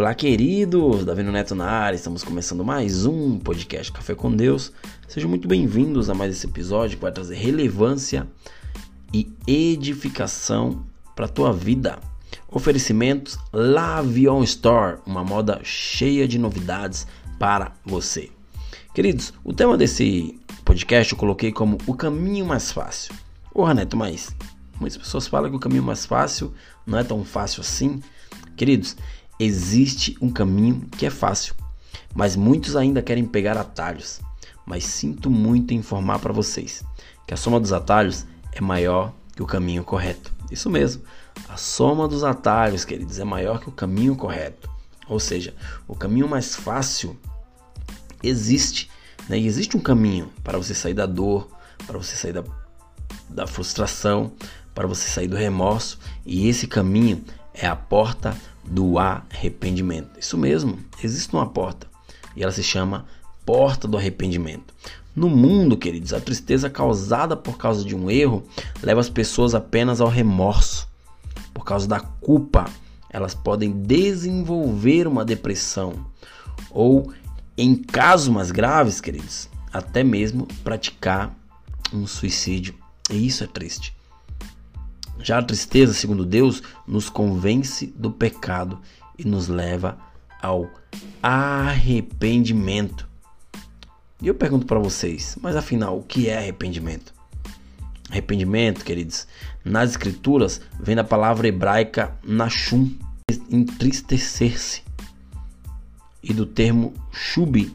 Olá, queridos! Davi Neto na área, estamos começando mais um podcast Café com Deus. Sejam muito bem-vindos a mais esse episódio que vai trazer relevância e edificação para a tua vida. Oferecimentos Lavion Store, uma moda cheia de novidades para você. Queridos, o tema desse podcast eu coloquei como o caminho mais fácil. Ô, Raneto, mas muitas pessoas falam que o caminho mais fácil não é tão fácil assim. Queridos, Existe um caminho que é fácil, mas muitos ainda querem pegar atalhos. Mas sinto muito em informar para vocês que a soma dos atalhos é maior que o caminho correto. Isso mesmo, a soma dos atalhos, queridos, é maior que o caminho correto. Ou seja, o caminho mais fácil existe, né? E existe um caminho para você sair da dor, para você sair da, da frustração, para você sair do remorso, e esse caminho é a porta do arrependimento. Isso mesmo, existe uma porta e ela se chama porta do arrependimento. No mundo, queridos, a tristeza causada por causa de um erro leva as pessoas apenas ao remorso. Por causa da culpa, elas podem desenvolver uma depressão ou, em casos mais graves, queridos, até mesmo praticar um suicídio. E isso é triste. Já a tristeza, segundo Deus, nos convence do pecado e nos leva ao arrependimento. E eu pergunto para vocês, mas afinal, o que é arrependimento? Arrependimento, queridos, nas escrituras vem da palavra hebraica nashum, entristecer-se, e do termo shubi,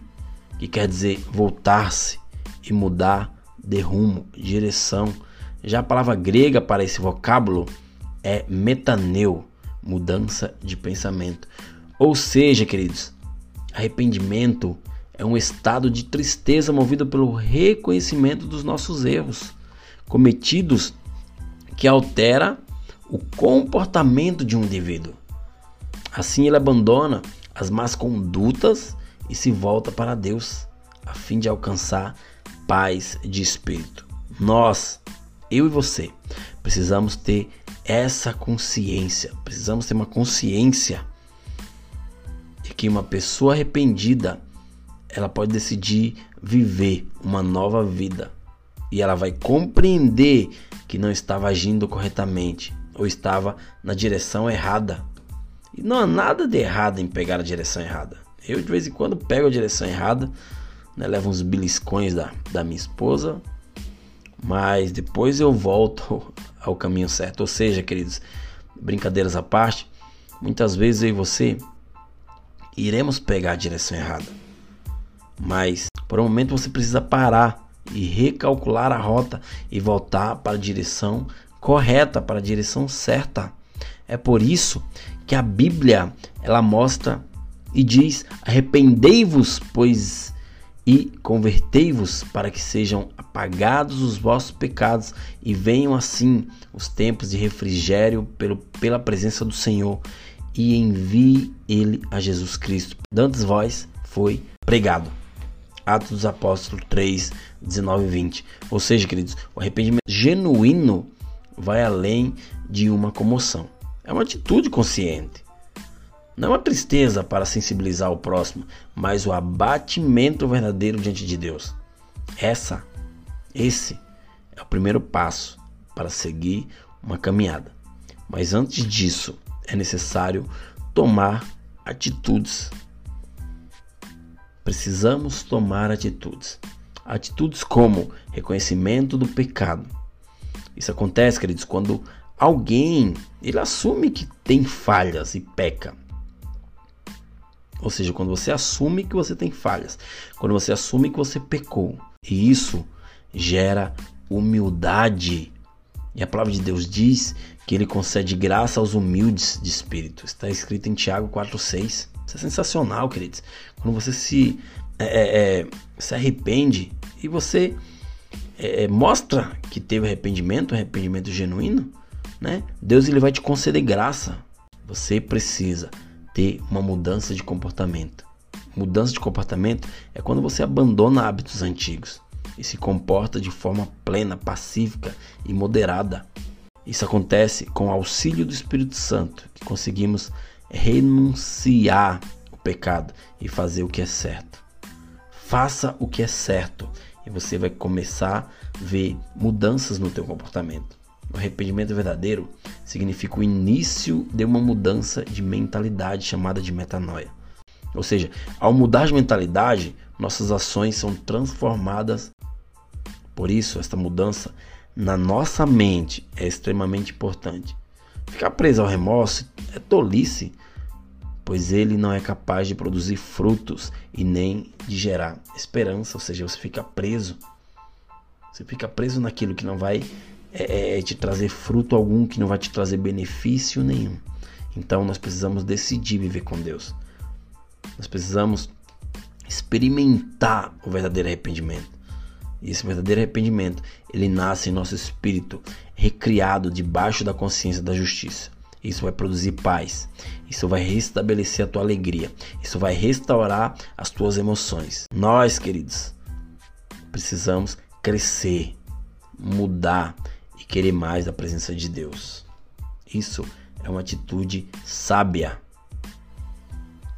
que quer dizer voltar-se e mudar de rumo, direção, já a palavra grega para esse vocábulo é metaneu, mudança de pensamento. Ou seja, queridos, arrependimento é um estado de tristeza movido pelo reconhecimento dos nossos erros cometidos que altera o comportamento de um indivíduo. Assim ele abandona as más condutas e se volta para Deus, a fim de alcançar paz de espírito. Nós, eu e você precisamos ter essa consciência, precisamos ter uma consciência de que uma pessoa arrependida ela pode decidir viver uma nova vida e ela vai compreender que não estava agindo corretamente ou estava na direção errada. E não há nada de errado em pegar a direção errada. Eu de vez em quando pego a direção errada, né, levo uns beliscões da, da minha esposa, mas depois eu volto ao caminho certo. Ou seja, queridos, brincadeiras à parte, muitas vezes eu e você iremos pegar a direção errada. Mas por um momento você precisa parar e recalcular a rota e voltar para a direção correta, para a direção certa. É por isso que a Bíblia ela mostra e diz: arrependei-vos, pois e convertei-vos para que sejam apagados os vossos pecados e venham assim os tempos de refrigério pelo, pela presença do Senhor e envie ele a Jesus Cristo. Dantes vós foi pregado. Atos dos Apóstolos 3, 19 e 20. Ou seja, queridos, o arrependimento genuíno vai além de uma comoção. É uma atitude consciente. Não a tristeza para sensibilizar o próximo, mas o abatimento verdadeiro diante de Deus. Essa, esse é o primeiro passo para seguir uma caminhada. Mas antes disso, é necessário tomar atitudes. Precisamos tomar atitudes. Atitudes como reconhecimento do pecado. Isso acontece, queridos, quando alguém ele assume que tem falhas e peca. Ou seja, quando você assume que você tem falhas, quando você assume que você pecou, e isso gera humildade. E a palavra de Deus diz que ele concede graça aos humildes de espírito. Está escrito em Tiago 4,6. Isso é sensacional, queridos. Quando você se, é, é, é se arrepende e você é, é, mostra que teve arrependimento, arrependimento genuíno, né? Deus ele vai te conceder graça. Você precisa ter uma mudança de comportamento. Mudança de comportamento é quando você abandona hábitos antigos e se comporta de forma plena, pacífica e moderada. Isso acontece com o auxílio do Espírito Santo, que conseguimos renunciar o pecado e fazer o que é certo. Faça o que é certo e você vai começar a ver mudanças no teu comportamento. O arrependimento verdadeiro significa o início de uma mudança de mentalidade chamada de metanoia. Ou seja, ao mudar de mentalidade, nossas ações são transformadas. Por isso, esta mudança na nossa mente é extremamente importante. Ficar preso ao remorso é tolice, pois ele não é capaz de produzir frutos e nem de gerar esperança, ou seja, você fica preso. Você fica preso naquilo que não vai é, te trazer fruto algum, que não vai te trazer benefício nenhum. Então nós precisamos decidir viver com Deus. Nós precisamos experimentar o verdadeiro arrependimento. E esse verdadeiro arrependimento, ele nasce em nosso espírito, recriado debaixo da consciência da justiça. Isso vai produzir paz. Isso vai restabelecer a tua alegria. Isso vai restaurar as tuas emoções. Nós, queridos, precisamos crescer, mudar e querer mais da presença de Deus. Isso é uma atitude sábia.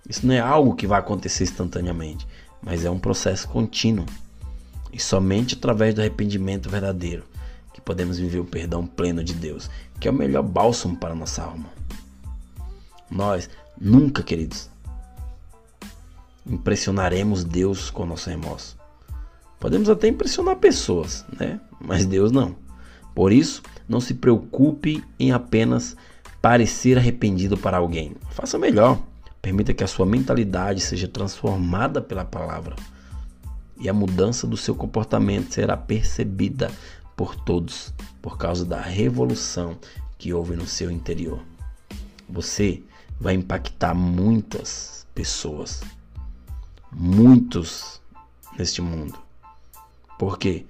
Isso não é algo que vai acontecer instantaneamente, mas é um processo contínuo. E somente através do arrependimento verdadeiro que podemos viver o perdão pleno de Deus, que é o melhor bálsamo para a nossa alma. Nós nunca, queridos, impressionaremos Deus com o nosso remorso. Podemos até impressionar pessoas, né? Mas Deus não. Por isso, não se preocupe em apenas parecer arrependido para alguém. Faça melhor. Permita que a sua mentalidade seja transformada pela palavra. E a mudança do seu comportamento será percebida por todos por causa da revolução que houve no seu interior. Você vai impactar muitas pessoas, muitos neste mundo. Por quê?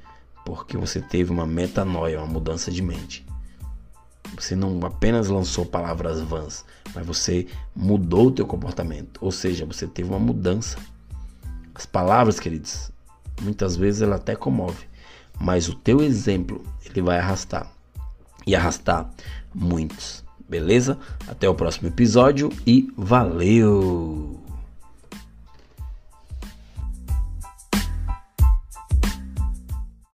Porque você teve uma metanoia, uma mudança de mente. Você não apenas lançou palavras vãs, mas você mudou o teu comportamento. Ou seja, você teve uma mudança. As palavras, queridos, muitas vezes ela até comove, mas o teu exemplo ele vai arrastar e arrastar muitos. Beleza? Até o próximo episódio e valeu!